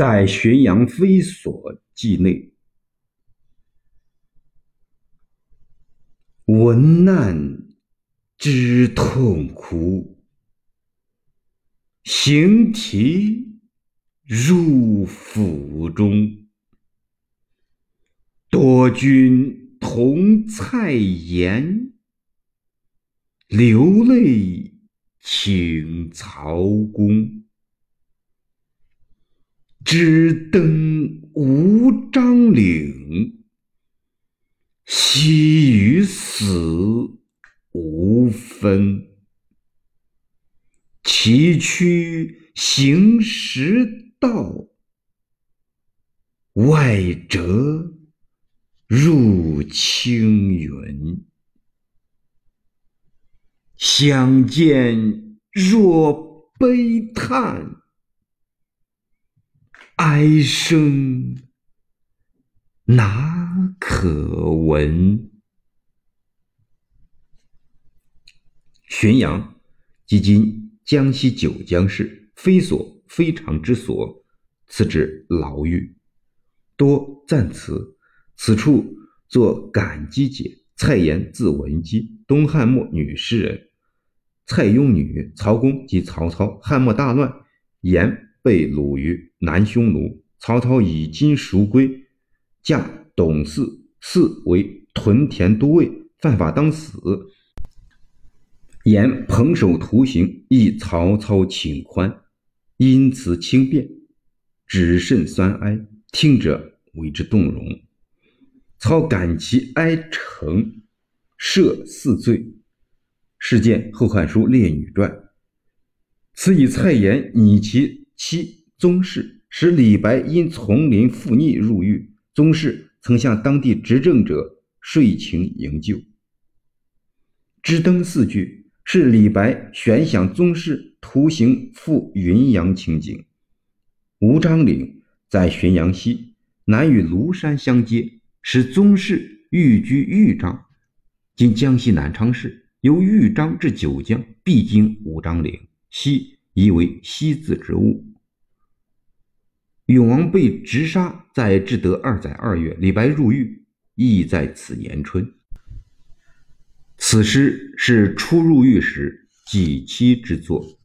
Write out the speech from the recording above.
在浔阳飞所记内，闻难知痛苦，行题入府中，多君同蔡琰，流泪请曹公。只登无章岭，惜与死无分。崎岖行识道，外折入青云。相见若悲叹。哀声哪可闻？浔阳，即今江西九江市非所非常之所，此指牢狱。多赞词，此处作感激解。蔡琰，字文姬，东汉末女诗人。蔡邕女，曹公即曹操。汉末大乱，言。被掳于南匈奴，曹操以金赎归，降董祀祀为屯田都尉，犯法当死。言彭守徒刑，亦曹操请宽，因此轻便，只甚酸哀，听者为之动容。操感其哀诚，赦四罪。事见《后汉书·列女传》。此以蔡琰拟其。七宗室使李白因丛林负逆入狱，宗室曾向当地执政者睡情营救。支登四句是李白悬想宗室图行赴云阳情景。吴章岭在浔阳西南，与庐山相接，使宗室寓居豫章，今江西南昌市。由豫章至九江，必经吴章岭，西疑为西字之物。永王被直杀在至德二载二月，李白入狱亦在此年春。此诗是初入狱时几期之作。